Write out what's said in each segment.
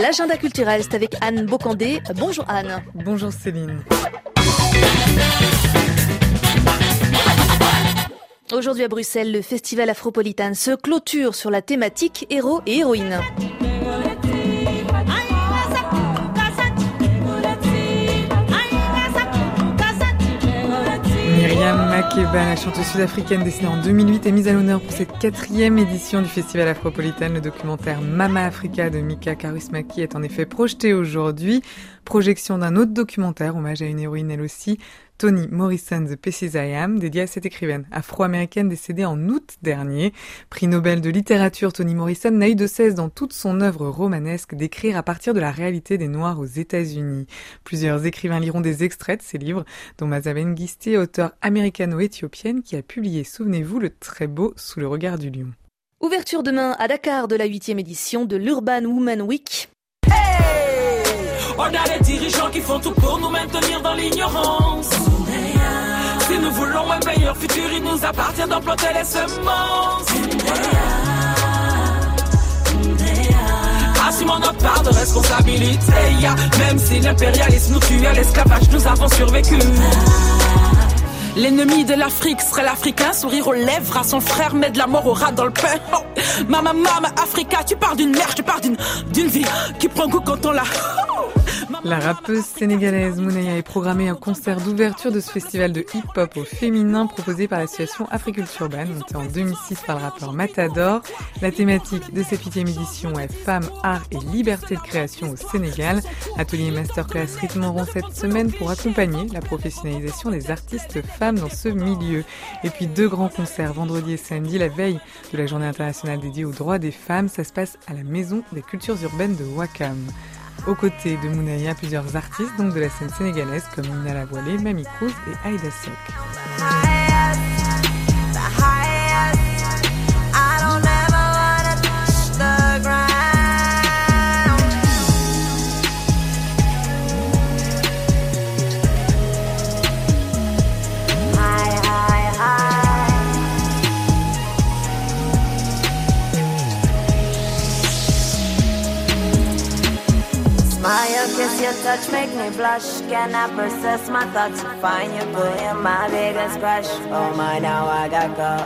L'agenda culturel, c'est avec Anne Bocandé. Bonjour Anne. Bonjour Céline. Aujourd'hui à Bruxelles, le festival Afropolitane se clôture sur la thématique héros et héroïnes. Makeba, la chanteuse sud-africaine dessinée en 2008, est mise à l'honneur pour cette quatrième édition du Festival Afropolitane. Le documentaire Mama Africa de Mika Karusmaki est en effet projeté aujourd'hui. Projection d'un autre documentaire, hommage à une héroïne elle aussi, Toni Morrison, The Pieces I Am, dédié à cette écrivaine afro-américaine décédée en août dernier. Prix Nobel de littérature, Toni Morrison n'a eu de cesse dans toute son œuvre romanesque d'écrire à partir de la réalité des Noirs aux États-Unis. Plusieurs écrivains liront des extraits de ses livres, dont Mazaben Giste, auteure américano-éthiopienne qui a publié, souvenez-vous, le très beau Sous le regard du lion. Ouverture demain à Dakar de la huitième édition de l'Urban Woman Week. On a des dirigeants qui font tout pour nous maintenir dans l'ignorance. Si nous voulons un meilleur futur, il nous appartient d'implanter les semences. Assumons notre part de responsabilité. Même si l'impérialisme nous tue à l'esclavage, nous avons survécu. L'ennemi de l'Afrique serait l'Africain, sourire aux lèvres à son frère, mais de la mort au rat dans le pain. Oh. Mama, mama, Africa, tu parles d'une mère, tu parles d'une, d'une vie qui prend goût quand on la... La rappeuse sénégalaise Mounaya est programmée un concert d'ouverture de ce festival de hip-hop au féminin proposé par l'association Africulture Urban, montée en 2006 par le rappeur Matador. La thématique de cette huitième édition est Femmes, Art et Liberté de création au Sénégal. Atelier masterclass rythmeront cette semaine pour accompagner la professionnalisation des artistes femmes dans ce milieu. Et puis deux grands concerts vendredi et samedi, la veille de la journée internationale dédiée aux droits des femmes. Ça se passe à la Maison des cultures urbaines de Wakam. Aux côtés de Mounaya, plusieurs artistes donc de la scène sénégalaise comme Nina Lavoilée, Mamie Cruz et Aïda Sok. Kiss your touch, make me blush. Can I process my thoughts? Find you putting my biggest crush. Oh my, now I got go.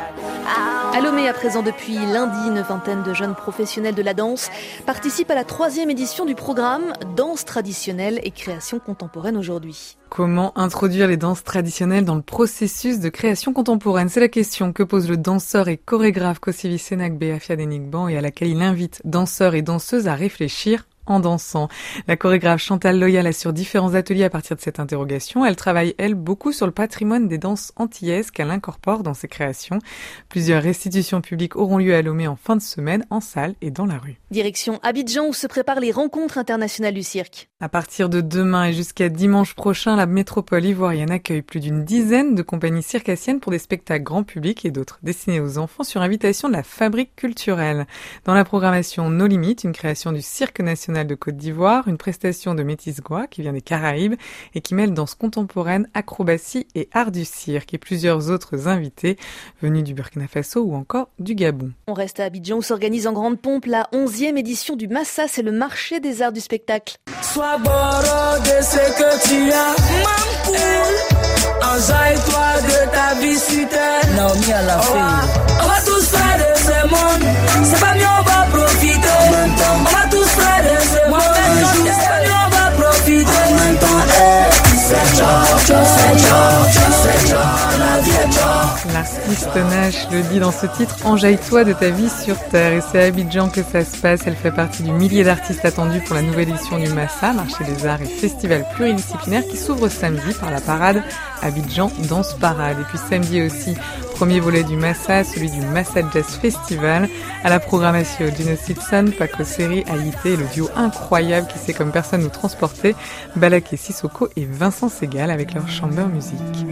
À Lomé, à présent depuis lundi, une vingtaine de jeunes professionnels de la danse participent à la troisième édition du programme Danse traditionnelle et création contemporaine aujourd'hui. Comment introduire les danses traditionnelles dans le processus de création contemporaine? C'est la question que pose le danseur et chorégraphe Kosivi Senak Beafia Denigban et à laquelle il invite danseurs et danseuses à réfléchir en dansant. La chorégraphe Chantal Loyal assure différents ateliers à partir de cette interrogation. Elle travaille, elle, beaucoup sur le patrimoine des danses antillaises qu'elle incorpore dans ses créations. Plusieurs restitutions publiques auront lieu à Lomé en fin de semaine, en salle et dans la rue. Direction Abidjan où se préparent les rencontres internationales du cirque. À partir de demain et jusqu'à dimanche prochain, la métropole ivoirienne accueille plus d'une dizaine de compagnies circassiennes pour des spectacles grand public et d'autres destinés aux enfants sur invitation de la fabrique culturelle. Dans la programmation No Limites, une création du Cirque national de Côte d'Ivoire, une prestation de Métis Goua qui vient des Caraïbes et qui mêle danse contemporaine, acrobatie et art du cirque et plusieurs autres invités venus du Burkina Faso ou encore du Gabon. On reste à Abidjan où s'organise en grande pompe la 11e édition du Massa, c'est le marché des arts du spectacle. Sois boro de ce que tu as. Enjaille-toi de ta vie. Naomi à la fille. On va tous faire de ce monde. C'est pas mieux, L'artiste Nash le dit dans ce titre Enjaille-toi de ta vie sur Terre. Et c'est à Abidjan que ça se passe. Elle fait partie du millier d'artistes attendus pour la nouvelle édition du Massa, marché des arts et festival pluridisciplinaire qui s'ouvre samedi par la parade Abidjan Danse Parade. Et puis samedi aussi, premier volet du Massa, celui du Massa Jazz Festival. À la programmation Gino Simpson, Paco Seri, Haïté, le duo incroyable qui sait comme personne nous transporter, Balaké Sissoko et Vincent Segal avec leur chamber musique.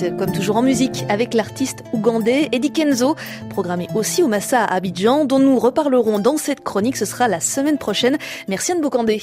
Comme toujours en musique avec l'artiste ougandais Eddie Kenzo, programmé aussi au Massa à Abidjan, dont nous reparlerons dans cette chronique. Ce sera la semaine prochaine. Merci Anne Bocandé.